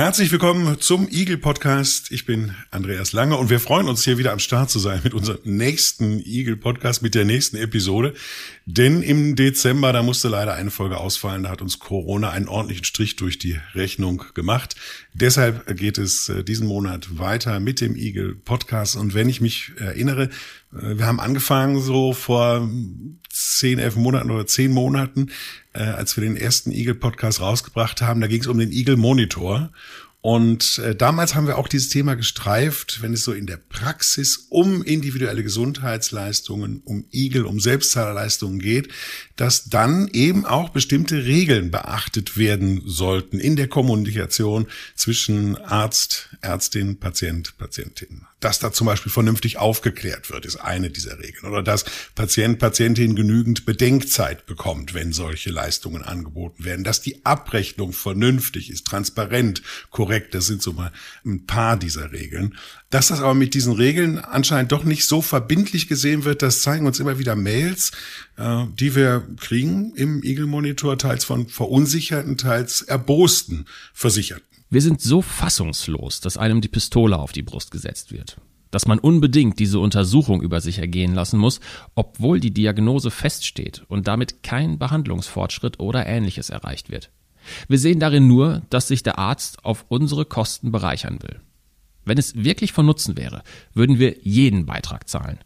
Herzlich willkommen zum Eagle Podcast. Ich bin Andreas Lange und wir freuen uns hier wieder am Start zu sein mit unserem nächsten Eagle Podcast, mit der nächsten Episode. Denn im Dezember, da musste leider eine Folge ausfallen, da hat uns Corona einen ordentlichen Strich durch die Rechnung gemacht. Deshalb geht es äh, diesen Monat weiter mit dem Eagle Podcast. Und wenn ich mich erinnere, wir haben angefangen so vor zehn, elf Monaten oder zehn Monaten äh, als wir den ersten Eagle-Podcast rausgebracht haben. Da ging es um den Eagle Monitor. Und äh, damals haben wir auch dieses Thema gestreift, wenn es so in der Praxis um individuelle Gesundheitsleistungen, um Igel, um Selbstzahlerleistungen geht, dass dann eben auch bestimmte Regeln beachtet werden sollten in der Kommunikation zwischen Arzt, Ärztin, Patient, Patientin. Dass da zum Beispiel vernünftig aufgeklärt wird, ist eine dieser Regeln. Oder dass Patient, Patientin genügend Bedenkzeit bekommt, wenn solche Leistungen angeboten werden. Dass die Abrechnung vernünftig ist, transparent, korrekt. Das sind so mal ein paar dieser Regeln. Dass das aber mit diesen Regeln anscheinend doch nicht so verbindlich gesehen wird, das zeigen uns immer wieder Mails, äh, die wir kriegen im Eagle Monitor, teils von verunsicherten, teils erbosten Versicherten. Wir sind so fassungslos, dass einem die Pistole auf die Brust gesetzt wird. Dass man unbedingt diese Untersuchung über sich ergehen lassen muss, obwohl die Diagnose feststeht und damit kein Behandlungsfortschritt oder ähnliches erreicht wird. Wir sehen darin nur, dass sich der Arzt auf unsere Kosten bereichern will. Wenn es wirklich von Nutzen wäre, würden wir jeden Beitrag zahlen.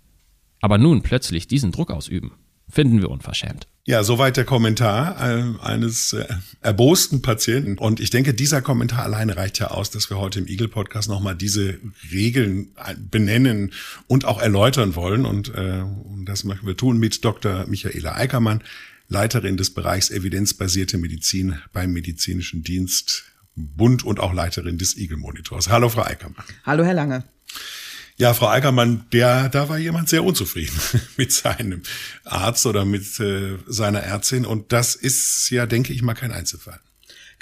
Aber nun plötzlich diesen Druck ausüben, finden wir unverschämt. Ja, soweit der Kommentar äh, eines äh, erbosten Patienten. Und ich denke, dieser Kommentar alleine reicht ja aus, dass wir heute im Eagle Podcast nochmal diese Regeln benennen und auch erläutern wollen. Und, äh, und das möchten wir tun mit Dr. Michaela Eickermann, Leiterin des Bereichs evidenzbasierte Medizin beim Medizinischen Dienst Bund und auch Leiterin des Eagle Monitors. Hallo, Frau Eickermann. Hallo, Herr Lange. Ja, Frau Eickermann, der, da war jemand sehr unzufrieden mit seinem Arzt oder mit äh, seiner Ärztin. Und das ist ja, denke ich mal, kein Einzelfall.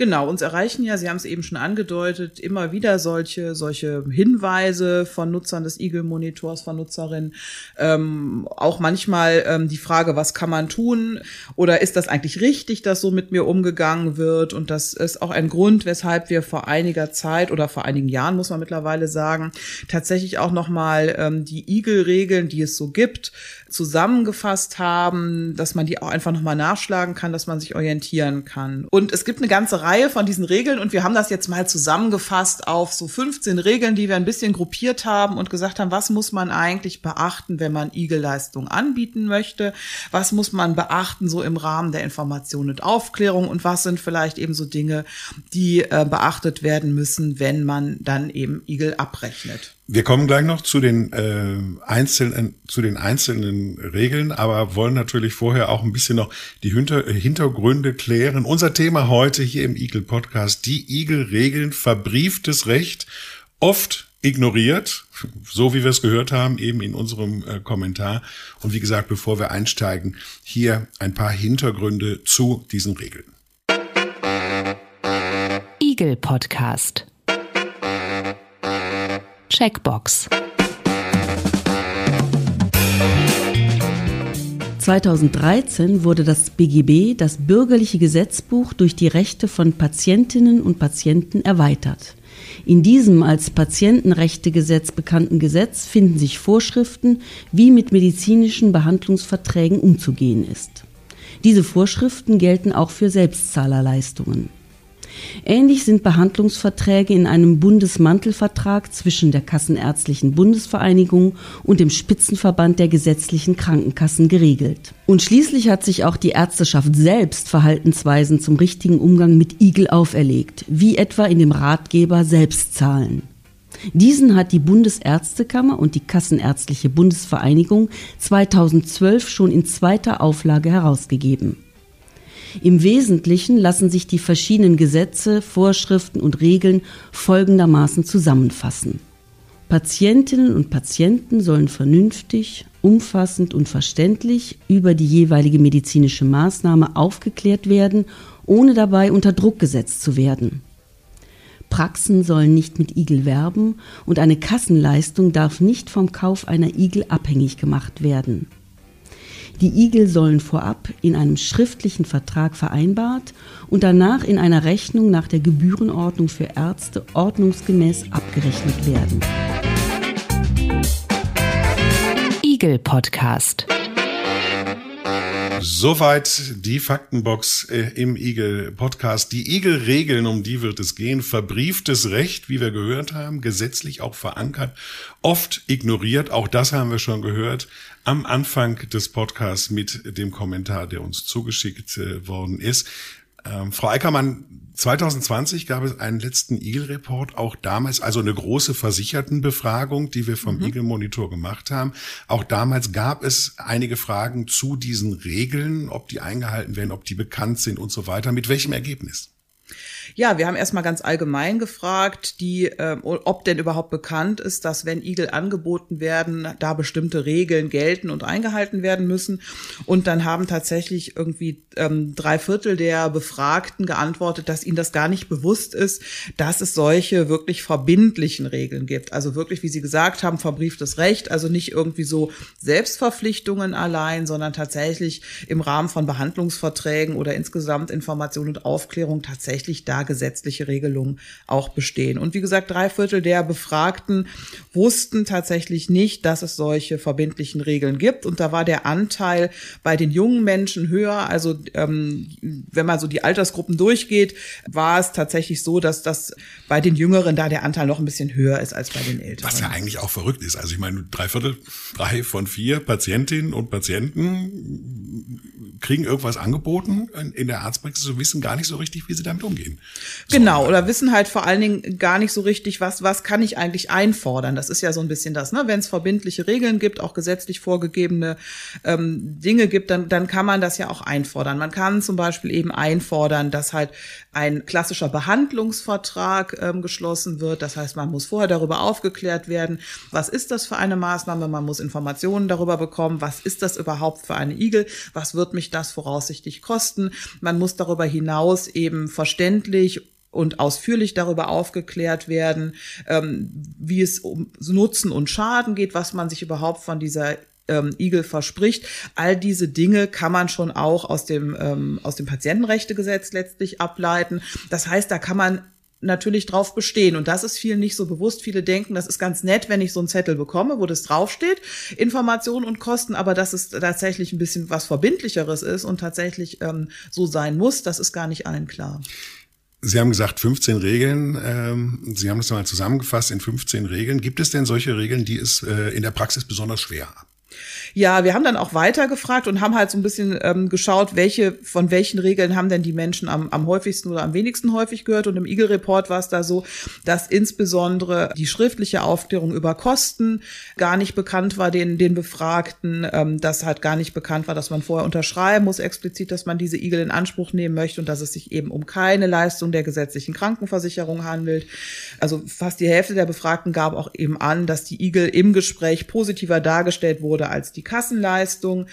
Genau, uns erreichen ja, Sie haben es eben schon angedeutet, immer wieder solche, solche Hinweise von Nutzern des Eagle-Monitors, von Nutzerinnen. Ähm, auch manchmal ähm, die Frage, was kann man tun? Oder ist das eigentlich richtig, dass so mit mir umgegangen wird? Und das ist auch ein Grund, weshalb wir vor einiger Zeit oder vor einigen Jahren, muss man mittlerweile sagen, tatsächlich auch nochmal ähm, die Eagle-Regeln, die es so gibt, zusammengefasst haben, dass man die auch einfach nochmal nachschlagen kann, dass man sich orientieren kann. Und es gibt eine ganze Reihe von diesen Regeln und wir haben das jetzt mal zusammengefasst auf so 15 Regeln, die wir ein bisschen gruppiert haben und gesagt haben, was muss man eigentlich beachten, wenn man Igel-Leistung anbieten möchte? Was muss man beachten so im Rahmen der Information und Aufklärung und was sind vielleicht eben so Dinge, die äh, beachtet werden müssen, wenn man dann eben Igel abrechnet? Wir kommen gleich noch zu den äh, einzelnen zu den einzelnen Regeln, aber wollen natürlich vorher auch ein bisschen noch die Hinter Hintergründe klären. Unser Thema heute hier im Eagle Podcast: Die Eagle-Regeln, verbrieftes Recht, oft ignoriert, so wie wir es gehört haben, eben in unserem äh, Kommentar. Und wie gesagt, bevor wir einsteigen, hier ein paar Hintergründe zu diesen Regeln. Eagle Podcast Checkbox. 2013 wurde das BGB, das bürgerliche Gesetzbuch, durch die Rechte von Patientinnen und Patienten erweitert. In diesem als Patientenrechtegesetz bekannten Gesetz finden sich Vorschriften, wie mit medizinischen Behandlungsverträgen umzugehen ist. Diese Vorschriften gelten auch für Selbstzahlerleistungen. Ähnlich sind Behandlungsverträge in einem Bundesmantelvertrag zwischen der Kassenärztlichen Bundesvereinigung und dem Spitzenverband der gesetzlichen Krankenkassen geregelt. Und schließlich hat sich auch die Ärzteschaft selbst Verhaltensweisen zum richtigen Umgang mit Igel auferlegt, wie etwa in dem Ratgeber Selbstzahlen. Diesen hat die Bundesärztekammer und die Kassenärztliche Bundesvereinigung 2012 schon in zweiter Auflage herausgegeben. Im Wesentlichen lassen sich die verschiedenen Gesetze, Vorschriften und Regeln folgendermaßen zusammenfassen. Patientinnen und Patienten sollen vernünftig, umfassend und verständlich über die jeweilige medizinische Maßnahme aufgeklärt werden, ohne dabei unter Druck gesetzt zu werden. Praxen sollen nicht mit Igel werben und eine Kassenleistung darf nicht vom Kauf einer Igel abhängig gemacht werden. Die Igel sollen vorab in einem schriftlichen Vertrag vereinbart und danach in einer Rechnung nach der Gebührenordnung für Ärzte ordnungsgemäß abgerechnet werden. Igel Podcast. Soweit die Faktenbox äh, im Igel-Podcast. Die Igel-Regeln, um die wird es gehen. Verbrieftes Recht, wie wir gehört haben, gesetzlich auch verankert, oft ignoriert. Auch das haben wir schon gehört am Anfang des Podcasts mit dem Kommentar, der uns zugeschickt äh, worden ist. Ähm, Frau Eickermann, 2020 gab es einen letzten Eagle-Report, auch damals, also eine große Versichertenbefragung, die wir vom mhm. Eagle-Monitor gemacht haben. Auch damals gab es einige Fragen zu diesen Regeln, ob die eingehalten werden, ob die bekannt sind und so weiter. Mit welchem Ergebnis? Ja, wir haben erstmal ganz allgemein gefragt, die, äh, ob denn überhaupt bekannt ist, dass wenn Igel angeboten werden, da bestimmte Regeln gelten und eingehalten werden müssen. Und dann haben tatsächlich irgendwie ähm, drei Viertel der Befragten geantwortet, dass ihnen das gar nicht bewusst ist, dass es solche wirklich verbindlichen Regeln gibt. Also wirklich, wie Sie gesagt haben, verbrieftes Recht, also nicht irgendwie so Selbstverpflichtungen allein, sondern tatsächlich im Rahmen von Behandlungsverträgen oder insgesamt Information und Aufklärung tatsächlich da gesetzliche Regelungen auch bestehen. Und wie gesagt, drei Viertel der Befragten wussten tatsächlich nicht, dass es solche verbindlichen Regeln gibt. Und da war der Anteil bei den jungen Menschen höher. Also ähm, wenn man so die Altersgruppen durchgeht, war es tatsächlich so, dass das bei den Jüngeren da der Anteil noch ein bisschen höher ist als bei den Älteren. Was ja eigentlich auch verrückt ist. Also ich meine, drei Viertel, drei von vier Patientinnen und Patienten kriegen irgendwas angeboten in der Arztpraxis und wissen gar nicht so richtig, wie sie damit umgehen. Genau, oder wissen halt vor allen Dingen gar nicht so richtig, was, was kann ich eigentlich einfordern. Das ist ja so ein bisschen das, ne? Wenn es verbindliche Regeln gibt, auch gesetzlich vorgegebene ähm, Dinge gibt, dann, dann kann man das ja auch einfordern. Man kann zum Beispiel eben einfordern, dass halt ein klassischer Behandlungsvertrag ähm, geschlossen wird. Das heißt, man muss vorher darüber aufgeklärt werden, was ist das für eine Maßnahme, man muss Informationen darüber bekommen, was ist das überhaupt für eine Igel, was wird mich das voraussichtlich kosten. Man muss darüber hinaus eben verständlich und ausführlich darüber aufgeklärt werden, ähm, wie es um Nutzen und Schaden geht, was man sich überhaupt von dieser ähm, Igel verspricht. All diese Dinge kann man schon auch aus dem, ähm, aus dem Patientenrechtegesetz letztlich ableiten. Das heißt, da kann man natürlich drauf bestehen. Und das ist vielen nicht so bewusst. Viele denken, das ist ganz nett, wenn ich so einen Zettel bekomme, wo das draufsteht, Informationen und Kosten, aber dass es tatsächlich ein bisschen was Verbindlicheres ist und tatsächlich ähm, so sein muss, das ist gar nicht allen klar. Sie haben gesagt 15 Regeln. Ähm, Sie haben das mal zusammengefasst in 15 Regeln. Gibt es denn solche Regeln, die es äh, in der Praxis besonders schwer haben? Ja, wir haben dann auch weiter gefragt und haben halt so ein bisschen ähm, geschaut, welche von welchen Regeln haben denn die Menschen am, am häufigsten oder am wenigsten häufig gehört. Und im Eagle Report war es da so, dass insbesondere die schriftliche Aufklärung über Kosten gar nicht bekannt war den, den Befragten, ähm, dass halt gar nicht bekannt war, dass man vorher unterschreiben muss, explizit, dass man diese Igel in Anspruch nehmen möchte und dass es sich eben um keine Leistung der gesetzlichen Krankenversicherung handelt. Also fast die Hälfte der Befragten gab auch eben an, dass die Igel im Gespräch positiver dargestellt wurde als die die Kassenleistung.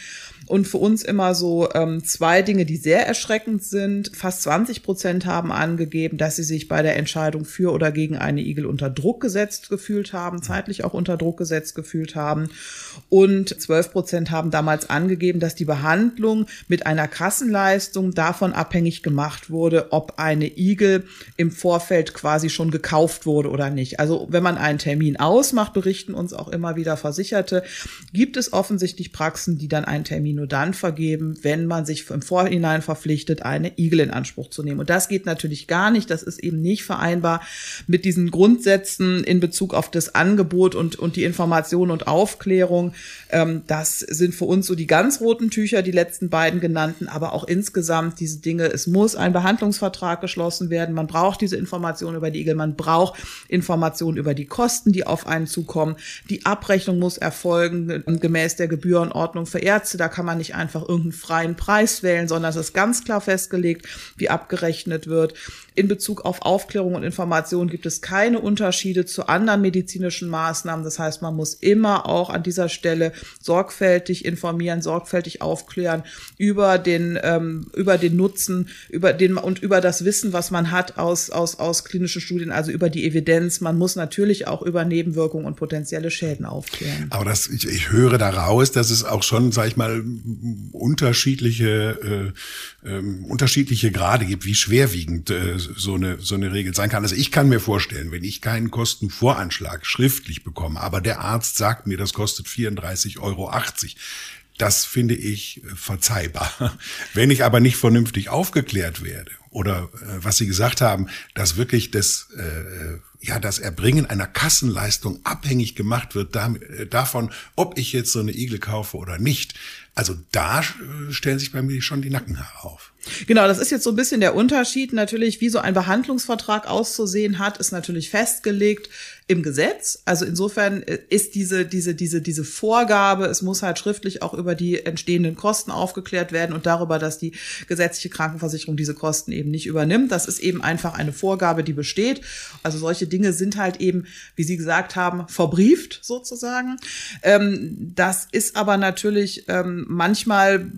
Und für uns immer so ähm, zwei Dinge, die sehr erschreckend sind. Fast 20 Prozent haben angegeben, dass sie sich bei der Entscheidung für oder gegen eine Igel unter Druck gesetzt gefühlt haben, zeitlich auch unter Druck gesetzt gefühlt haben. Und 12 Prozent haben damals angegeben, dass die Behandlung mit einer Kassenleistung davon abhängig gemacht wurde, ob eine Igel im Vorfeld quasi schon gekauft wurde oder nicht. Also wenn man einen Termin ausmacht, berichten uns auch immer wieder Versicherte, gibt es offensichtlich Praxen, die dann einen Termin nur dann vergeben, wenn man sich im Vorhinein verpflichtet, eine Igel in Anspruch zu nehmen. Und das geht natürlich gar nicht. Das ist eben nicht vereinbar mit diesen Grundsätzen in Bezug auf das Angebot und, und die Information und Aufklärung. Ähm, das sind für uns so die ganz roten Tücher, die letzten beiden genannten, aber auch insgesamt diese Dinge. Es muss ein Behandlungsvertrag geschlossen werden. Man braucht diese Information über die Igel. Man braucht Informationen über die Kosten, die auf einen zukommen. Die Abrechnung muss erfolgen gemäß der Gebührenordnung für Ärzte. Da kann man nicht einfach irgendeinen freien Preis wählen, sondern es ist ganz klar festgelegt, wie abgerechnet wird. In Bezug auf Aufklärung und Information gibt es keine Unterschiede zu anderen medizinischen Maßnahmen. Das heißt, man muss immer auch an dieser Stelle sorgfältig informieren, sorgfältig aufklären über den, ähm, über den Nutzen, über den und über das Wissen, was man hat aus, aus, aus klinischen Studien, also über die Evidenz. Man muss natürlich auch über Nebenwirkungen und potenzielle Schäden aufklären. Aber das, ich, ich höre daraus, dass es auch schon, sag ich mal, unterschiedliche, äh, äh, unterschiedliche Grade gibt, wie schwerwiegend äh, so eine, so eine Regel sein kann. Also ich kann mir vorstellen, wenn ich keinen Kostenvoranschlag schriftlich bekomme, aber der Arzt sagt mir, das kostet 34,80 Euro, das finde ich verzeihbar. Wenn ich aber nicht vernünftig aufgeklärt werde oder äh, was Sie gesagt haben, dass wirklich das äh, ja das Erbringen einer Kassenleistung abhängig gemacht wird damit, äh, davon, ob ich jetzt so eine Igel kaufe oder nicht. Also da äh, stellen sich bei mir schon die Nackenhaare auf. Genau, das ist jetzt so ein bisschen der Unterschied. Natürlich, wie so ein Behandlungsvertrag auszusehen hat, ist natürlich festgelegt im Gesetz. Also insofern äh, ist diese, diese, diese, diese Vorgabe, es muss halt schriftlich auch über die entstehenden Kosten aufgeklärt werden und darüber, dass die gesetzliche Krankenversicherung diese Kosten eben nicht übernimmt. Das ist eben einfach eine Vorgabe, die besteht. Also solche Dinge sind halt eben, wie Sie gesagt haben, verbrieft sozusagen. Ähm, das ist aber natürlich ähm, manchmal,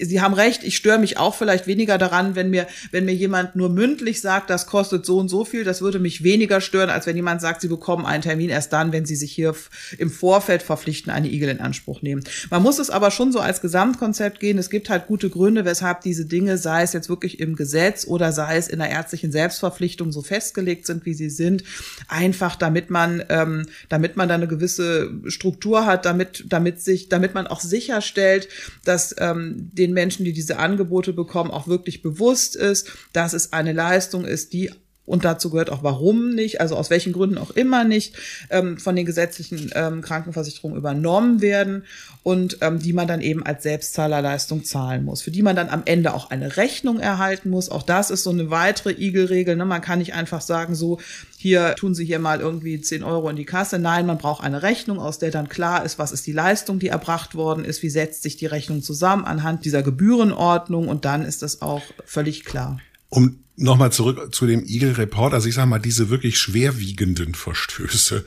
Sie haben recht, ich störe mich auch vielleicht weniger daran, wenn mir, wenn mir jemand nur mündlich sagt, das kostet so und so viel, das würde mich weniger stören, als wenn jemand sagt, Sie bekommen einen Termin erst dann, wenn Sie sich hier im Vorfeld verpflichten, eine Igel in Anspruch nehmen. Man muss es aber schon so als Gesamtkonzept gehen. Es gibt halt gute Gründe, weshalb diese Dinge, sei es jetzt wirklich im Gesetz oder sei es in der ärztlichen Selbstverpflichtung so festgelegt sind, wie sie sind, einfach damit man, ähm, damit man da eine gewisse Struktur hat, damit, damit sich, damit man auch sicherstellt, dass ähm, den Menschen, die diese Angebote bekommen, auch wirklich bewusst ist, dass es eine Leistung ist, die und dazu gehört auch warum nicht, also aus welchen Gründen auch immer nicht, ähm, von den gesetzlichen ähm, Krankenversicherungen übernommen werden und ähm, die man dann eben als Selbstzahlerleistung zahlen muss, für die man dann am Ende auch eine Rechnung erhalten muss. Auch das ist so eine weitere Igelregel. Ne? Man kann nicht einfach sagen, so, hier tun Sie hier mal irgendwie 10 Euro in die Kasse. Nein, man braucht eine Rechnung, aus der dann klar ist, was ist die Leistung, die erbracht worden ist, wie setzt sich die Rechnung zusammen anhand dieser Gebührenordnung und dann ist das auch völlig klar. Um nochmal zurück zu dem Eagle Report, also ich sage mal, diese wirklich schwerwiegenden Verstöße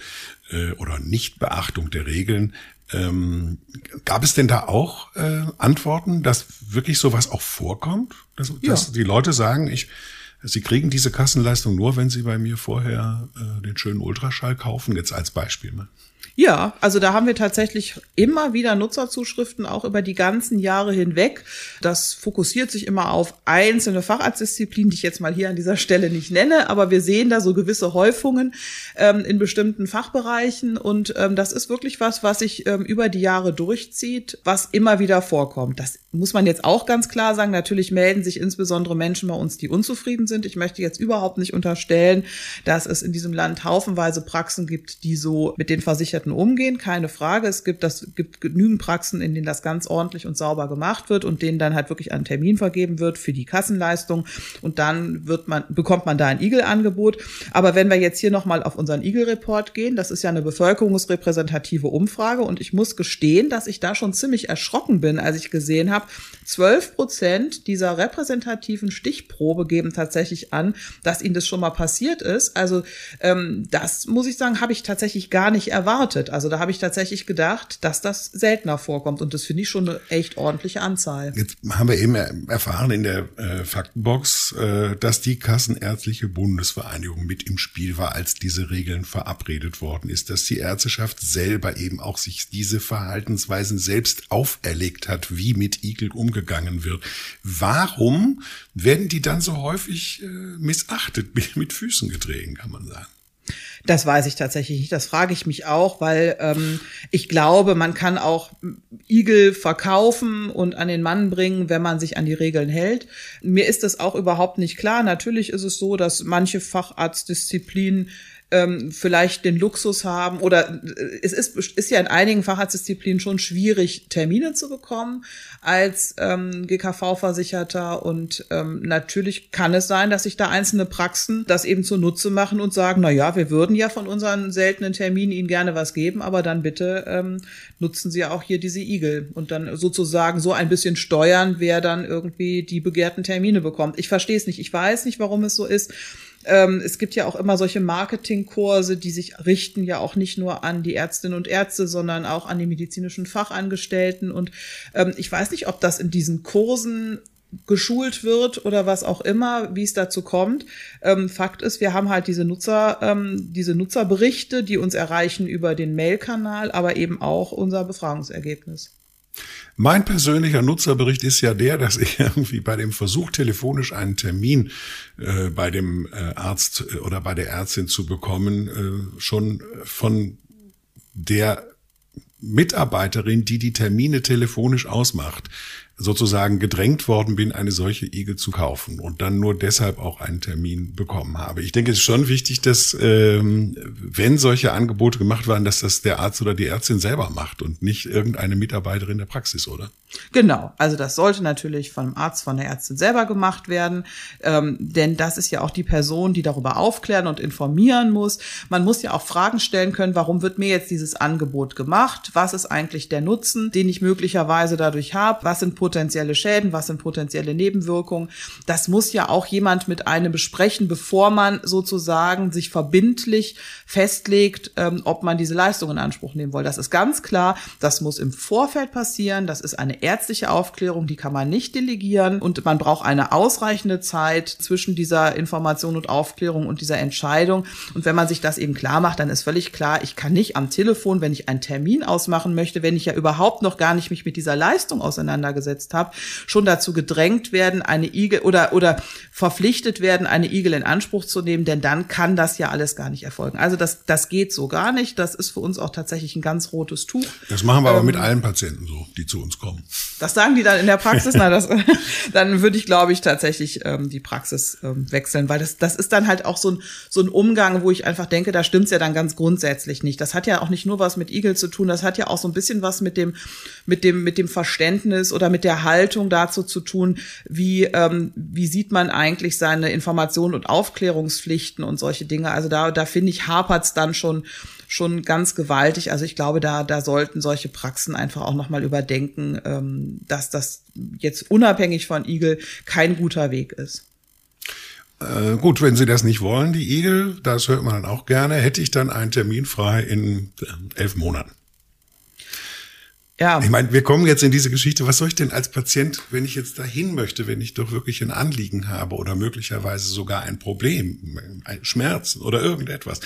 äh, oder Nichtbeachtung der Regeln, ähm, gab es denn da auch äh, Antworten, dass wirklich sowas auch vorkommt? Dass, ja. dass die Leute sagen, ich, sie kriegen diese Kassenleistung nur, wenn sie bei mir vorher äh, den schönen Ultraschall kaufen, jetzt als Beispiel mal. Ja, also da haben wir tatsächlich immer wieder Nutzerzuschriften, auch über die ganzen Jahre hinweg. Das fokussiert sich immer auf einzelne Facharztdisziplinen, die ich jetzt mal hier an dieser Stelle nicht nenne, aber wir sehen da so gewisse Häufungen ähm, in bestimmten Fachbereichen und ähm, das ist wirklich was, was sich ähm, über die Jahre durchzieht, was immer wieder vorkommt. Das muss man jetzt auch ganz klar sagen. Natürlich melden sich insbesondere Menschen bei uns, die unzufrieden sind. Ich möchte jetzt überhaupt nicht unterstellen, dass es in diesem Land haufenweise Praxen gibt, die so mit den Versicherten Patienten umgehen, keine Frage. Es gibt das gibt genügend Praxen, in denen das ganz ordentlich und sauber gemacht wird und denen dann halt wirklich ein Termin vergeben wird für die Kassenleistung und dann wird man bekommt man da ein Igel-Angebot. Aber wenn wir jetzt hier nochmal auf unseren Igel-Report gehen, das ist ja eine bevölkerungsrepräsentative Umfrage und ich muss gestehen, dass ich da schon ziemlich erschrocken bin, als ich gesehen habe, 12 Prozent dieser repräsentativen Stichprobe geben tatsächlich an, dass ihnen das schon mal passiert ist. Also ähm, das muss ich sagen, habe ich tatsächlich gar nicht erwartet erwartet. Also da habe ich tatsächlich gedacht, dass das seltener vorkommt und das finde ich schon eine echt ordentliche Anzahl. Jetzt haben wir eben erfahren in der äh, Faktenbox, äh, dass die Kassenärztliche Bundesvereinigung mit im Spiel war, als diese Regeln verabredet worden ist, dass die Ärzteschaft selber eben auch sich diese Verhaltensweisen selbst auferlegt hat, wie mit Igel umgegangen wird. Warum werden die dann so häufig äh, missachtet, mit, mit Füßen getreten, kann man sagen? Das weiß ich tatsächlich nicht. Das frage ich mich auch, weil ähm, ich glaube, man kann auch Igel verkaufen und an den Mann bringen, wenn man sich an die Regeln hält. Mir ist das auch überhaupt nicht klar. Natürlich ist es so, dass manche Facharztdisziplinen ähm, vielleicht den Luxus haben oder äh, es ist, ist ja in einigen Facharztdisziplinen schon schwierig, Termine zu bekommen als ähm, GKV-Versicherter und ähm, natürlich kann es sein, dass sich da einzelne Praxen das eben zunutze machen und sagen, na ja, wir würden ja von unseren seltenen Terminen Ihnen gerne was geben, aber dann bitte ähm, nutzen Sie auch hier diese Igel und dann sozusagen so ein bisschen steuern, wer dann irgendwie die begehrten Termine bekommt. Ich verstehe es nicht, ich weiß nicht, warum es so ist. Ähm, es gibt ja auch immer solche Marketingkurse, die sich richten ja auch nicht nur an die Ärztinnen und Ärzte, sondern auch an die medizinischen Fachangestellten. Und ähm, ich weiß nicht, ob das in diesen Kursen geschult wird oder was auch immer, wie es dazu kommt. Ähm, Fakt ist, wir haben halt diese Nutzer, ähm, diese Nutzerberichte, die uns erreichen über den Mailkanal, aber eben auch unser Befragungsergebnis. Mein persönlicher Nutzerbericht ist ja der, dass ich irgendwie bei dem Versuch, telefonisch einen Termin äh, bei dem äh, Arzt äh, oder bei der Ärztin zu bekommen, äh, schon von der Mitarbeiterin, die die Termine telefonisch ausmacht, sozusagen gedrängt worden bin, eine solche Igel zu kaufen und dann nur deshalb auch einen Termin bekommen habe. Ich denke, es ist schon wichtig, dass ähm, wenn solche Angebote gemacht werden, dass das der Arzt oder die Ärztin selber macht und nicht irgendeine Mitarbeiterin der Praxis, oder? Genau, also das sollte natürlich vom Arzt, von der Ärztin selber gemacht werden, ähm, denn das ist ja auch die Person, die darüber aufklären und informieren muss. Man muss ja auch Fragen stellen können, warum wird mir jetzt dieses Angebot gemacht? Was ist eigentlich der Nutzen, den ich möglicherweise dadurch habe? Was sind potenzielle Schäden? Was sind potenzielle Nebenwirkungen? Das muss ja auch jemand mit einem besprechen, bevor man sozusagen sich verbindlich festlegt, ähm, ob man diese Leistung in Anspruch nehmen will. Das ist ganz klar, das muss im Vorfeld passieren. Das ist eine ärztliche Aufklärung, die kann man nicht delegieren und man braucht eine ausreichende Zeit zwischen dieser Information und Aufklärung und dieser Entscheidung. Und wenn man sich das eben klar macht, dann ist völlig klar, ich kann nicht am Telefon, wenn ich einen Termin ausmachen möchte, wenn ich ja überhaupt noch gar nicht mich mit dieser Leistung auseinandergesetzt habe, schon dazu gedrängt werden, eine Igel oder, oder verpflichtet werden, eine Igel in Anspruch zu nehmen, denn dann kann das ja alles gar nicht erfolgen. Also das, das geht so gar nicht. Das ist für uns auch tatsächlich ein ganz rotes Tuch. Das machen wir aber ähm, mit allen Patienten so, die zu uns kommen. Das sagen die dann in der Praxis. Na, das, dann würde ich, glaube ich, tatsächlich ähm, die Praxis ähm, wechseln, weil das, das ist dann halt auch so ein, so ein Umgang, wo ich einfach denke, da stimmt's ja dann ganz grundsätzlich nicht. Das hat ja auch nicht nur was mit Igel zu tun, das hat ja auch so ein bisschen was mit dem, mit dem, mit dem Verständnis oder mit der Haltung dazu zu tun, wie, ähm, wie sieht man eigentlich seine Informationen und Aufklärungspflichten und solche Dinge. Also da, da finde ich, hapert's dann schon schon ganz gewaltig. Also ich glaube, da, da sollten solche Praxen einfach auch nochmal überdenken, ähm, dass das jetzt unabhängig von Igel kein guter Weg ist. Äh, gut, wenn Sie das nicht wollen, die Igel, das hört man dann auch gerne, hätte ich dann einen Termin frei in äh, elf Monaten. Ja. Ich meine, wir kommen jetzt in diese Geschichte. Was soll ich denn als Patient, wenn ich jetzt dahin möchte, wenn ich doch wirklich ein Anliegen habe oder möglicherweise sogar ein Problem, ein Schmerzen oder irgendetwas?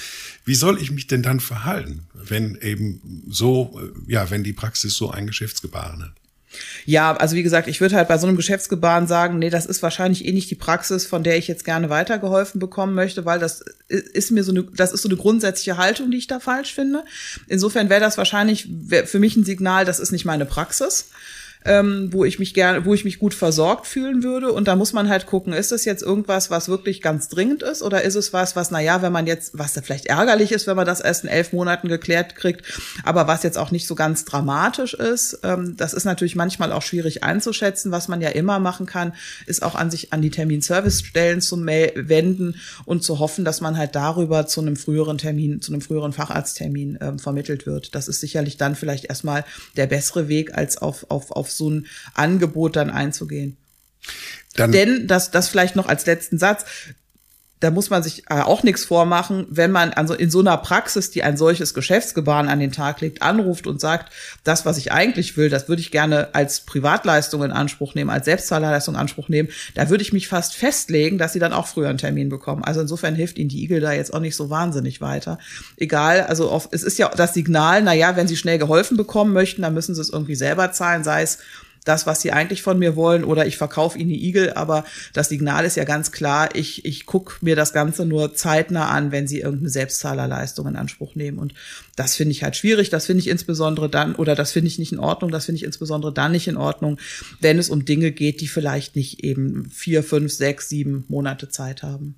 Wie soll ich mich denn dann verhalten, wenn eben so, ja, wenn die Praxis so ein Geschäftsgebaren hat? Ja, also wie gesagt, ich würde halt bei so einem Geschäftsgebaren sagen, nee, das ist wahrscheinlich eh nicht die Praxis, von der ich jetzt gerne weitergeholfen bekommen möchte, weil das ist mir so eine, das ist so eine grundsätzliche Haltung, die ich da falsch finde. Insofern wäre das wahrscheinlich für mich ein Signal, das ist nicht meine Praxis ähm, wo ich mich gerne, wo ich mich gut versorgt fühlen würde. Und da muss man halt gucken, ist das jetzt irgendwas, was wirklich ganz dringend ist, oder ist es was, was, na ja, wenn man jetzt, was da vielleicht ärgerlich ist, wenn man das erst in elf Monaten geklärt kriegt, aber was jetzt auch nicht so ganz dramatisch ist. Ähm, das ist natürlich manchmal auch schwierig einzuschätzen. Was man ja immer machen kann, ist auch an sich an die Terminservicestellen zu wenden und zu hoffen, dass man halt darüber zu einem früheren Termin, zu einem früheren Facharzttermin ähm, vermittelt wird. Das ist sicherlich dann vielleicht erstmal der bessere Weg, als auf, auf, auf so ein Angebot dann einzugehen. Dann Denn, das, das vielleicht noch als letzten Satz, da muss man sich äh, auch nichts vormachen, wenn man also in so einer Praxis, die ein solches Geschäftsgebaren an den Tag legt, anruft und sagt, das, was ich eigentlich will, das würde ich gerne als Privatleistung in Anspruch nehmen, als Selbstzahlerleistung in Anspruch nehmen, da würde ich mich fast festlegen, dass sie dann auch früher einen Termin bekommen. Also insofern hilft ihnen die Igel da jetzt auch nicht so wahnsinnig weiter. Egal, also auf, es ist ja das Signal, na ja, wenn sie schnell geholfen bekommen möchten, dann müssen sie es irgendwie selber zahlen, sei es das, was sie eigentlich von mir wollen, oder ich verkaufe ihnen die Igel, aber das Signal ist ja ganz klar, ich, ich gucke mir das Ganze nur zeitnah an, wenn sie irgendeine Selbstzahlerleistung in Anspruch nehmen. Und das finde ich halt schwierig, das finde ich insbesondere dann, oder das finde ich nicht in Ordnung, das finde ich insbesondere dann nicht in Ordnung, wenn es um Dinge geht, die vielleicht nicht eben vier, fünf, sechs, sieben Monate Zeit haben.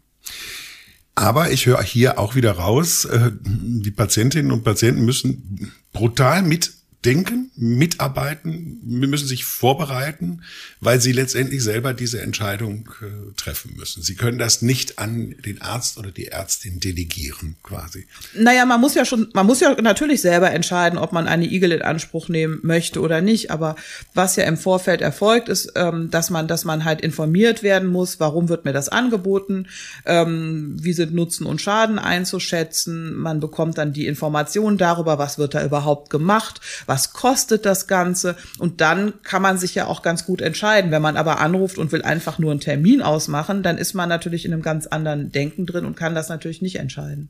Aber ich höre hier auch wieder raus, äh, die Patientinnen und Patienten müssen brutal mit denken, mitarbeiten, müssen sich vorbereiten, weil sie letztendlich selber diese Entscheidung äh, treffen müssen. Sie können das nicht an den Arzt oder die Ärztin delegieren, quasi. Naja, man muss ja schon, man muss ja natürlich selber entscheiden, ob man eine Igel in Anspruch nehmen möchte oder nicht. Aber was ja im Vorfeld erfolgt, ist, ähm, dass man, dass man halt informiert werden muss, warum wird mir das angeboten, ähm, wie sind Nutzen und Schaden einzuschätzen. Man bekommt dann die Information darüber, was wird da überhaupt gemacht, was was kostet das Ganze und dann kann man sich ja auch ganz gut entscheiden. Wenn man aber anruft und will einfach nur einen Termin ausmachen, dann ist man natürlich in einem ganz anderen Denken drin und kann das natürlich nicht entscheiden.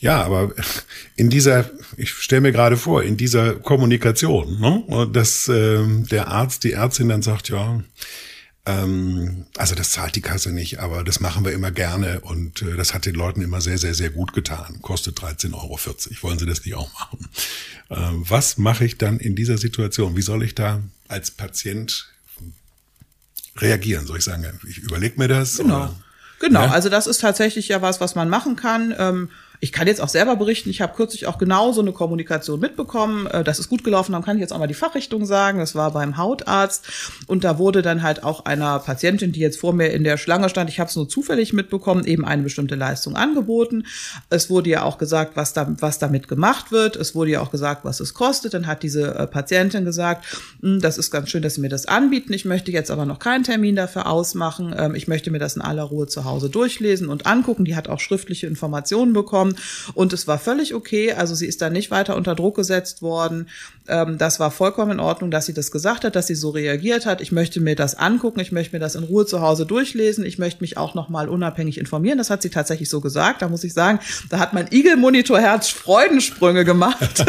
Ja, aber in dieser, ich stelle mir gerade vor, in dieser Kommunikation, ne, dass äh, der Arzt, die Ärztin dann sagt, ja, ähm, also das zahlt die Kasse nicht, aber das machen wir immer gerne und äh, das hat den Leuten immer sehr, sehr, sehr gut getan. Kostet 13,40 Euro. Wollen Sie das nicht auch machen? Ähm, was mache ich dann in dieser Situation? Wie soll ich da als Patient reagieren? Soll ich sagen, ich überlege mir das? Genau. Oder? Genau, ja? also das ist tatsächlich ja was, was man machen kann. Ähm, ich kann jetzt auch selber berichten, ich habe kürzlich auch genau so eine Kommunikation mitbekommen. Äh, das ist gut gelaufen, dann kann ich jetzt auch mal die Fachrichtung sagen. Das war beim Hautarzt und da wurde dann halt auch einer Patientin, die jetzt vor mir in der Schlange stand, ich habe es nur zufällig mitbekommen, eben eine bestimmte Leistung angeboten. Es wurde ja auch gesagt, was, da, was damit gemacht wird. Es wurde ja auch gesagt, was es kostet. Dann hat diese äh, Patientin gesagt, hm, das ist ganz schön, dass Sie mir das anbieten. Ich möchte jetzt aber noch keinen Termin dafür ausmachen. Ähm, ich möchte mir das in aller Ruhe zu Hause durchlesen und angucken. Die hat auch schriftliche Informationen bekommen und es war völlig okay. Also sie ist da nicht weiter unter Druck gesetzt worden. Ähm, das war vollkommen in Ordnung, dass sie das gesagt hat, dass sie so reagiert hat. Ich möchte mir das angucken, ich möchte mir das in Ruhe zu Hause durchlesen, ich möchte mich auch nochmal unabhängig informieren. Das hat sie tatsächlich so gesagt. Da muss ich sagen, da hat mein Igel-Monitor-Herz Freudensprünge gemacht,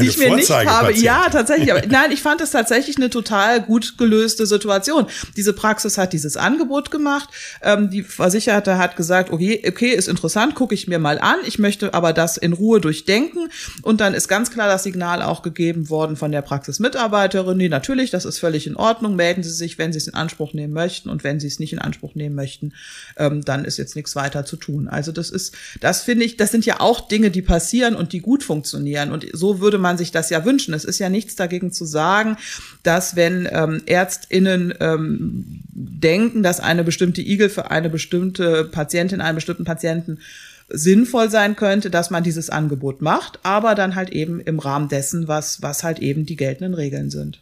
die ich mir nicht habe. Ja, tatsächlich. Aber nein, ich fand es tatsächlich eine total gut gelöste Situation. Diese Praxis hat dieses Angebot gemacht. Ähm, die Versicherte hat gesagt, okay, okay, ist interessant, gucke ich mir mal an. Ich möchte aber das in Ruhe durchdenken. Und dann ist ganz klar das Signal auch gegeben worden von der Praxismitarbeiterin. Nee, natürlich, das ist völlig in Ordnung. Melden Sie sich, wenn Sie es in Anspruch nehmen möchten. Und wenn Sie es nicht in Anspruch nehmen möchten, ähm, dann ist jetzt nichts weiter zu tun. Also das ist, das finde ich, das sind ja auch Dinge, die passieren und die gut funktionieren. Und so würde man sich das ja wünschen. Es ist ja nichts dagegen zu sagen, dass wenn ähm, ÄrztInnen ähm, denken, dass eine bestimmte Igel für eine bestimmte Patientin, einen bestimmten Patienten sinnvoll sein könnte, dass man dieses Angebot macht, aber dann halt eben im Rahmen dessen, was, was halt eben die geltenden Regeln sind.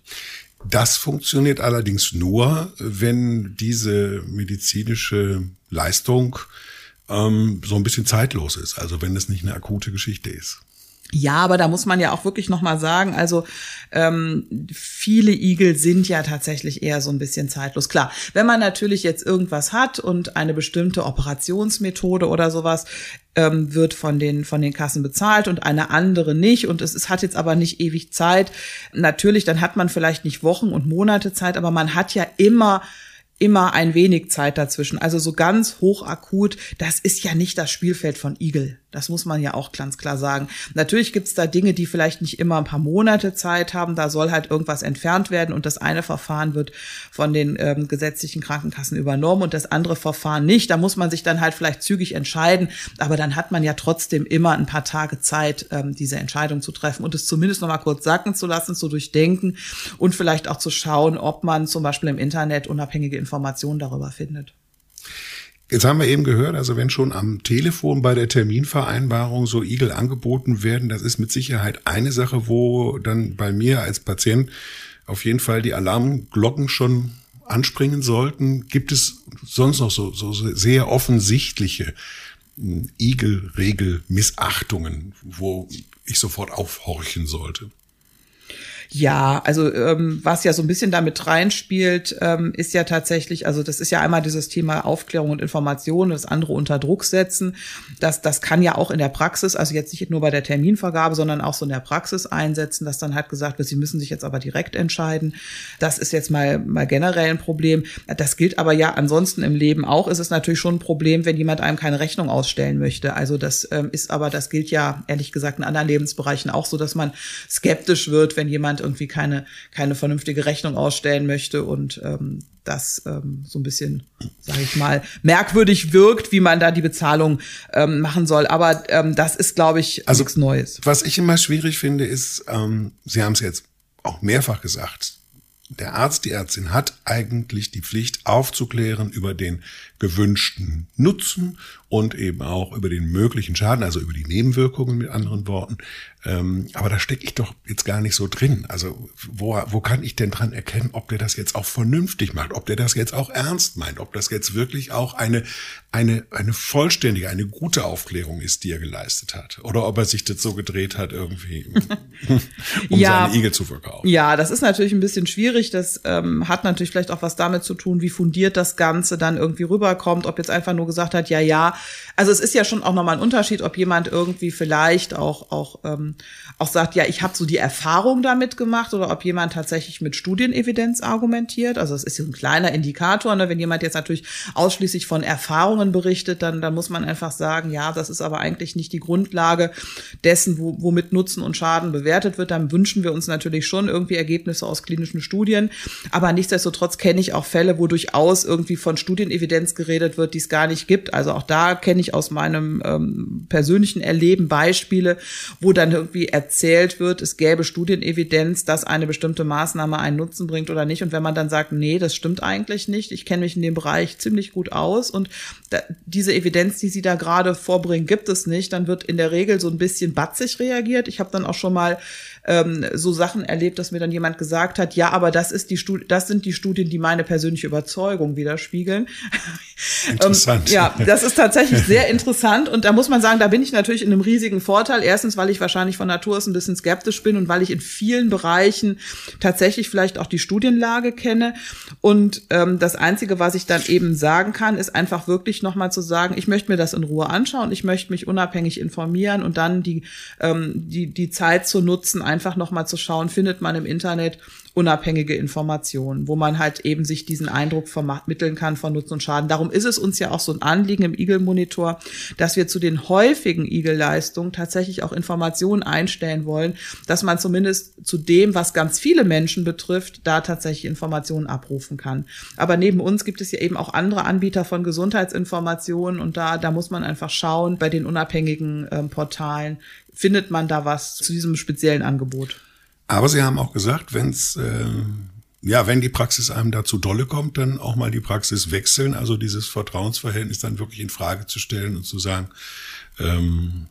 Das funktioniert allerdings nur, wenn diese medizinische Leistung ähm, so ein bisschen zeitlos ist, also wenn es nicht eine akute Geschichte ist. Ja, aber da muss man ja auch wirklich noch mal sagen, also ähm, viele Igel sind ja tatsächlich eher so ein bisschen zeitlos. Klar, wenn man natürlich jetzt irgendwas hat und eine bestimmte Operationsmethode oder sowas ähm, wird von den von den Kassen bezahlt und eine andere nicht und es, es hat jetzt aber nicht ewig Zeit. Natürlich, dann hat man vielleicht nicht Wochen und Monate Zeit, aber man hat ja immer immer ein wenig Zeit dazwischen. Also so ganz hochakut, das ist ja nicht das Spielfeld von Igel. Das muss man ja auch ganz klar sagen. Natürlich gibt's da Dinge, die vielleicht nicht immer ein paar Monate Zeit haben. Da soll halt irgendwas entfernt werden und das eine Verfahren wird von den ähm, gesetzlichen Krankenkassen übernommen und das andere Verfahren nicht. Da muss man sich dann halt vielleicht zügig entscheiden. Aber dann hat man ja trotzdem immer ein paar Tage Zeit, ähm, diese Entscheidung zu treffen und es zumindest noch mal kurz sacken zu lassen, zu durchdenken und vielleicht auch zu schauen, ob man zum Beispiel im Internet unabhängige Informationen darüber findet. Jetzt haben wir eben gehört, also wenn schon am Telefon bei der Terminvereinbarung so Igel angeboten werden, das ist mit Sicherheit eine Sache, wo dann bei mir als Patient auf jeden Fall die Alarmglocken schon anspringen sollten. Gibt es sonst noch so, so sehr offensichtliche hm, Igel-Regel-Missachtungen, wo ich sofort aufhorchen sollte? Ja, also ähm, was ja so ein bisschen damit reinspielt, ähm, ist ja tatsächlich, also das ist ja einmal dieses Thema Aufklärung und Information, das andere unter Druck setzen. Das, das kann ja auch in der Praxis, also jetzt nicht nur bei der Terminvergabe, sondern auch so in der Praxis einsetzen, dass dann halt gesagt wird, sie müssen sich jetzt aber direkt entscheiden. Das ist jetzt mal, mal generell ein Problem. Das gilt aber ja ansonsten im Leben auch. Ist es natürlich schon ein Problem, wenn jemand einem keine Rechnung ausstellen möchte. Also das ähm, ist aber, das gilt ja ehrlich gesagt in anderen Lebensbereichen auch so, dass man skeptisch wird, wenn jemand irgendwie keine, keine vernünftige Rechnung ausstellen möchte und ähm, das ähm, so ein bisschen, sage ich mal, merkwürdig wirkt, wie man da die Bezahlung ähm, machen soll. Aber ähm, das ist, glaube ich, Also, nichts Neues. Was ich immer schwierig finde, ist, ähm, Sie haben es jetzt auch mehrfach gesagt, der Arzt, die Ärztin hat eigentlich die Pflicht aufzuklären über den gewünschten Nutzen und eben auch über den möglichen Schaden, also über die Nebenwirkungen mit anderen Worten. Ähm, aber da stecke ich doch jetzt gar nicht so drin. Also wo, wo kann ich denn dran erkennen, ob der das jetzt auch vernünftig macht, ob der das jetzt auch ernst meint, ob das jetzt wirklich auch eine, eine, eine vollständige, eine gute Aufklärung ist, die er geleistet hat. Oder ob er sich das so gedreht hat, irgendwie, um Ja. seine Igel zu verkaufen. Ja, das ist natürlich ein bisschen schwierig. Das ähm, hat natürlich vielleicht auch was damit zu tun, wie fundiert das Ganze dann irgendwie rüberkommt. Ob jetzt einfach nur gesagt hat, ja, ja. Also es ist ja schon auch nochmal ein Unterschied, ob jemand irgendwie vielleicht auch auch ähm, auch sagt, ja, ich habe so die Erfahrung damit gemacht, oder ob jemand tatsächlich mit Studienevidenz argumentiert. Also es ist ein kleiner Indikator. Ne? Wenn jemand jetzt natürlich ausschließlich von Erfahrungen berichtet, dann dann muss man einfach sagen, ja, das ist aber eigentlich nicht die Grundlage dessen, wo, womit Nutzen und Schaden bewertet wird. Dann wünschen wir uns natürlich schon irgendwie Ergebnisse aus klinischen Studien. Aber nichtsdestotrotz kenne ich auch Fälle, wo durchaus irgendwie von Studienevidenz geredet wird, die es gar nicht gibt. Also auch da kenne ich aus meinem ähm, persönlichen Erleben Beispiele, wo dann irgendwie erzählt wird, es gäbe Studienevidenz, dass eine bestimmte Maßnahme einen Nutzen bringt oder nicht. Und wenn man dann sagt, nee, das stimmt eigentlich nicht, ich kenne mich in dem Bereich ziemlich gut aus und da, diese Evidenz, die Sie da gerade vorbringen, gibt es nicht, dann wird in der Regel so ein bisschen batzig reagiert. Ich habe dann auch schon mal ähm, so Sachen erlebt, dass mir dann jemand gesagt hat, ja, aber das ist die Studie, das sind die Studien, die meine persönliche Überzeugung widerspiegeln. Interessant. Ähm, ja, das ist tatsächlich sehr interessant und da muss man sagen, da bin ich natürlich in einem riesigen Vorteil. Erstens, weil ich wahrscheinlich von Natur aus ein bisschen skeptisch bin und weil ich in vielen Bereichen tatsächlich vielleicht auch die Studienlage kenne. Und ähm, das Einzige, was ich dann eben sagen kann, ist einfach wirklich nochmal zu sagen, ich möchte mir das in Ruhe anschauen, ich möchte mich unabhängig informieren und dann die, ähm, die, die Zeit zu nutzen, einfach nochmal zu schauen, findet man im Internet unabhängige Informationen, wo man halt eben sich diesen Eindruck vermitteln kann von Nutzen und Schaden. Darum ist es uns ja auch so ein Anliegen im Eagle-Monitor, dass wir zu den häufigen Eagle-Leistungen tatsächlich auch Informationen einstellen wollen, dass man zumindest zu dem, was ganz viele Menschen betrifft, da tatsächlich Informationen abrufen kann. Aber neben uns gibt es ja eben auch andere Anbieter von Gesundheitsinformationen und da, da muss man einfach schauen, bei den unabhängigen ähm, Portalen findet man da was zu diesem speziellen Angebot. Aber Sie haben auch gesagt, wenn's, äh, ja, wenn die Praxis einem dazu dolle kommt, dann auch mal die Praxis wechseln, also dieses Vertrauensverhältnis dann wirklich in Frage zu stellen und zu sagen, ähm,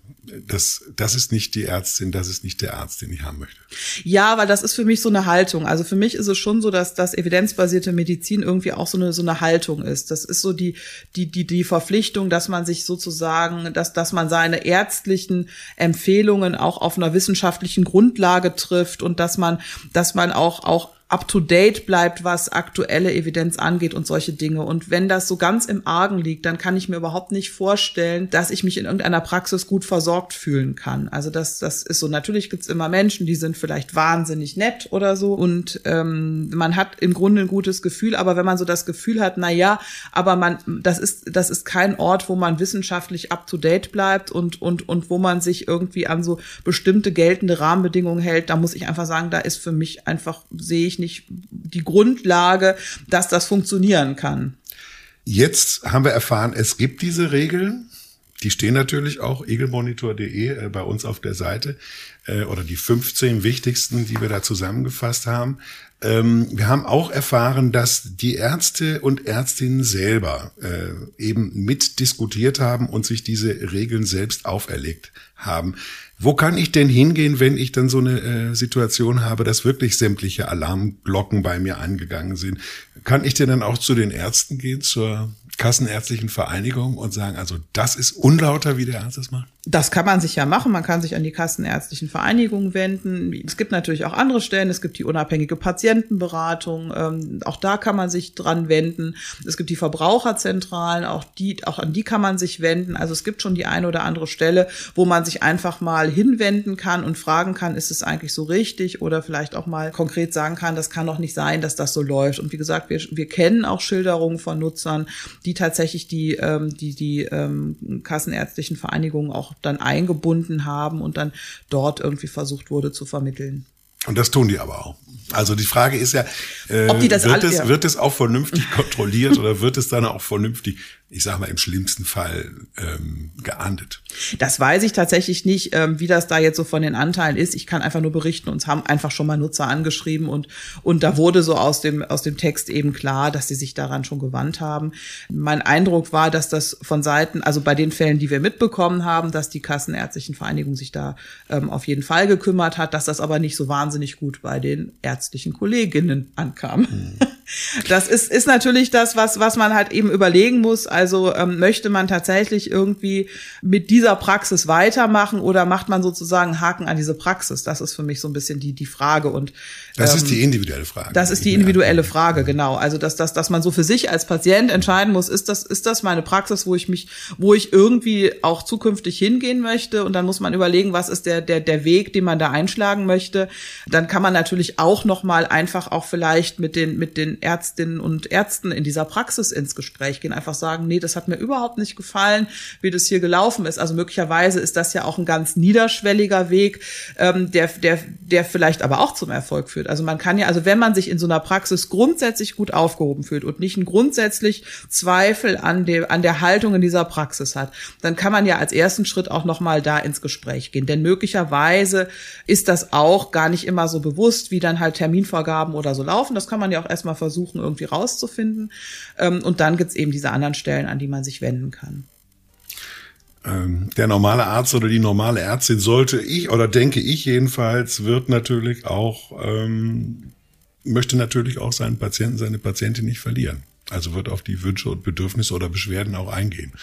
das, das ist nicht die Ärztin, das ist nicht der Arzt, den ich haben möchte. Ja, weil das ist für mich so eine Haltung. Also für mich ist es schon so, dass das evidenzbasierte Medizin irgendwie auch so eine so eine Haltung ist. Das ist so die die die die Verpflichtung, dass man sich sozusagen, dass dass man seine ärztlichen Empfehlungen auch auf einer wissenschaftlichen Grundlage trifft und dass man dass man auch auch up to date bleibt, was aktuelle Evidenz angeht und solche Dinge. Und wenn das so ganz im Argen liegt, dann kann ich mir überhaupt nicht vorstellen, dass ich mich in irgendeiner Praxis gut versorgt fühlen kann. Also das, das ist so. Natürlich gibt's immer Menschen, die sind vielleicht wahnsinnig nett oder so. Und ähm, man hat im Grunde ein gutes Gefühl, aber wenn man so das Gefühl hat, na ja, aber man, das ist, das ist kein Ort, wo man wissenschaftlich up to date bleibt und, und, und wo man sich irgendwie an so bestimmte geltende Rahmenbedingungen hält, da muss ich einfach sagen, da ist für mich einfach, sehe ich nicht die Grundlage, dass das funktionieren kann. Jetzt haben wir erfahren, es gibt diese Regeln. Die stehen natürlich auch egelmonitor.de äh, bei uns auf der Seite äh, oder die 15 wichtigsten, die wir da zusammengefasst haben. Ähm, wir haben auch erfahren, dass die Ärzte und Ärztinnen selber äh, eben mitdiskutiert haben und sich diese Regeln selbst auferlegt haben. Wo kann ich denn hingehen, wenn ich dann so eine äh, Situation habe, dass wirklich sämtliche Alarmglocken bei mir angegangen sind? Kann ich denn dann auch zu den Ärzten gehen, zur Kassenärztlichen Vereinigung und sagen, also das ist unlauter, wie der Arzt das macht? Das kann man sich ja machen. Man kann sich an die kassenärztlichen Vereinigungen wenden. Es gibt natürlich auch andere Stellen. Es gibt die unabhängige Patientenberatung. Ähm, auch da kann man sich dran wenden. Es gibt die Verbraucherzentralen. Auch die, auch an die kann man sich wenden. Also es gibt schon die eine oder andere Stelle, wo man sich einfach mal hinwenden kann und fragen kann, ist es eigentlich so richtig? Oder vielleicht auch mal konkret sagen kann, das kann doch nicht sein, dass das so läuft. Und wie gesagt, wir, wir kennen auch Schilderungen von Nutzern, die tatsächlich die, ähm, die, die ähm, kassenärztlichen Vereinigungen auch dann eingebunden haben und dann dort irgendwie versucht wurde zu vermitteln. Und das tun die aber auch. Also die Frage ist ja, äh, Ob die das wird, es, ja. wird es auch vernünftig kontrolliert oder wird es dann auch vernünftig, ich sag mal im schlimmsten Fall, ähm, geahndet? Das weiß ich tatsächlich nicht, ähm, wie das da jetzt so von den Anteilen ist. Ich kann einfach nur berichten, uns haben einfach schon mal Nutzer angeschrieben und, und da wurde so aus dem, aus dem Text eben klar, dass sie sich daran schon gewandt haben. Mein Eindruck war, dass das von Seiten, also bei den Fällen, die wir mitbekommen haben, dass die Kassenärztlichen Vereinigung sich da ähm, auf jeden Fall gekümmert hat, dass das aber nicht so wahnsinnig gut bei den ärztlichen Kolleginnen ankam. Das ist, ist natürlich das, was, was man halt eben überlegen muss. Also ähm, möchte man tatsächlich irgendwie mit dieser Praxis weitermachen oder macht man sozusagen einen Haken an diese Praxis? Das ist für mich so ein bisschen die, die Frage. Und Das ähm, ist die individuelle Frage. das ist die individuelle Frage, genau. Also dass, dass, dass man so für sich als Patient entscheiden muss, ist das, ist das meine Praxis, wo ich mich, wo ich irgendwie auch zukünftig hingehen möchte? Und dann muss man überlegen, was ist der, der, der Weg, den man da einschlagen möchte. Dann kann man natürlich auch nochmal einfach auch vielleicht mit den, mit den Ärztinnen und Ärzten in dieser Praxis ins Gespräch gehen. Einfach sagen, nee, das hat mir überhaupt nicht gefallen, wie das hier gelaufen ist. Also möglicherweise ist das ja auch ein ganz niederschwelliger Weg, ähm, der, der, der vielleicht aber auch zum Erfolg führt. Also man kann ja, also wenn man sich in so einer Praxis grundsätzlich gut aufgehoben fühlt und nicht einen grundsätzlich Zweifel an der, an der Haltung in dieser Praxis hat, dann kann man ja als ersten Schritt auch nochmal da ins Gespräch gehen. Denn möglicherweise ist das auch gar nicht immer so bewusst, wie dann halt Terminvorgaben oder so laufen. Das kann man ja auch erstmal versuchen, irgendwie rauszufinden. Ähm, Und dann gibt's eben diese anderen Stellen, an die man sich wenden kann. ähm, der normale Arzt oder die normale Ärztin sollte ich oder denke ich jedenfalls wird natürlich auch ähm, möchte natürlich auch seinen Patienten seine Patientin nicht verlieren. Also wird auf die Wünsche und Bedürfnisse oder Beschwerden auch eingehen.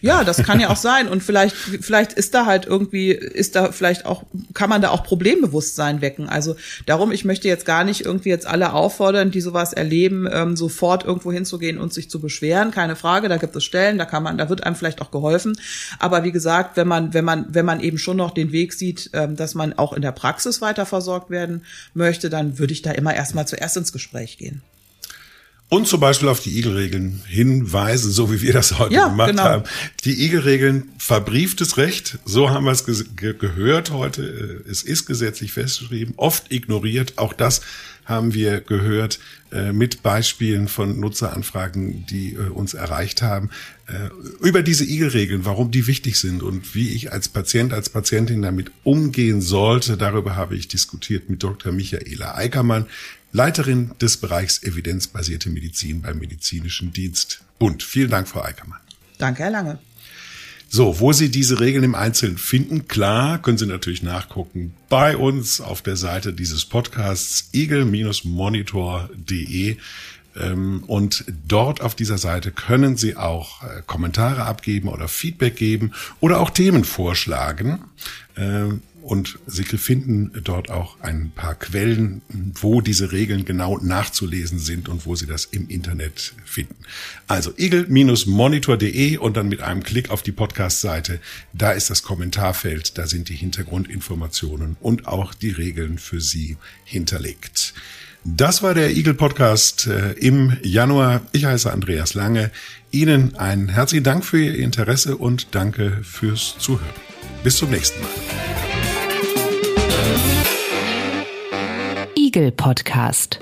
Ja, das kann ja auch sein. Und vielleicht, vielleicht ist da halt irgendwie, ist da vielleicht auch, kann man da auch Problembewusstsein wecken. Also darum, ich möchte jetzt gar nicht irgendwie jetzt alle auffordern, die sowas erleben, ähm, sofort irgendwo hinzugehen und sich zu beschweren. Keine Frage, da gibt es Stellen, da kann man, da wird einem vielleicht auch geholfen. Aber wie gesagt, wenn man, wenn man, wenn man eben schon noch den Weg sieht, ähm, dass man auch in der Praxis weiter versorgt werden möchte, dann würde ich da immer erstmal zuerst ins Gespräch gehen. Und zum Beispiel auf die Igelregeln hinweisen, so wie wir das heute Ja, gemacht genau. haben. Die Igelregeln, verbrieftes Recht, so haben wir es ge ge gehört heute. Äh, Es ist gesetzlich festgeschrieben, oft ignoriert. Auch das haben wir gehört äh, mit Beispielen von Nutzeranfragen, die äh, uns erreicht haben. Äh, über diese Igelregeln, warum die wichtig sind und wie ich als Patient, als Patientin damit umgehen sollte, darüber habe ich diskutiert mit Dr. Michaela Eickermann. Leiterin des Bereichs evidenzbasierte Medizin beim Medizinischen Dienst Bund. Vielen Dank, Frau Eickermann. Danke, Herr Lange. So, wo Sie diese Regeln im Einzelnen finden, klar, können Sie natürlich nachgucken bei uns auf der Seite dieses Podcasts eagle-monitor.de. Ähm, Und dort auf dieser Seite können Sie auch äh, Kommentare abgeben oder Feedback geben oder auch Themen vorschlagen. Und Sie finden dort auch ein paar Quellen, wo diese Regeln genau nachzulesen sind und wo Sie das im Internet finden. Also eagle-monitor.de und dann mit einem Klick auf die Podcast-Seite. Da ist das Kommentarfeld, da sind die Hintergrundinformationen und auch die Regeln für Sie hinterlegt. Das war der Eagle Podcast äh, im Januar. Ich heiße Andreas Lange. Ihnen einen herzlichen Dank für Ihr Interesse und danke fürs Zuhören. Bis zum nächsten Mal. Eagle Podcast.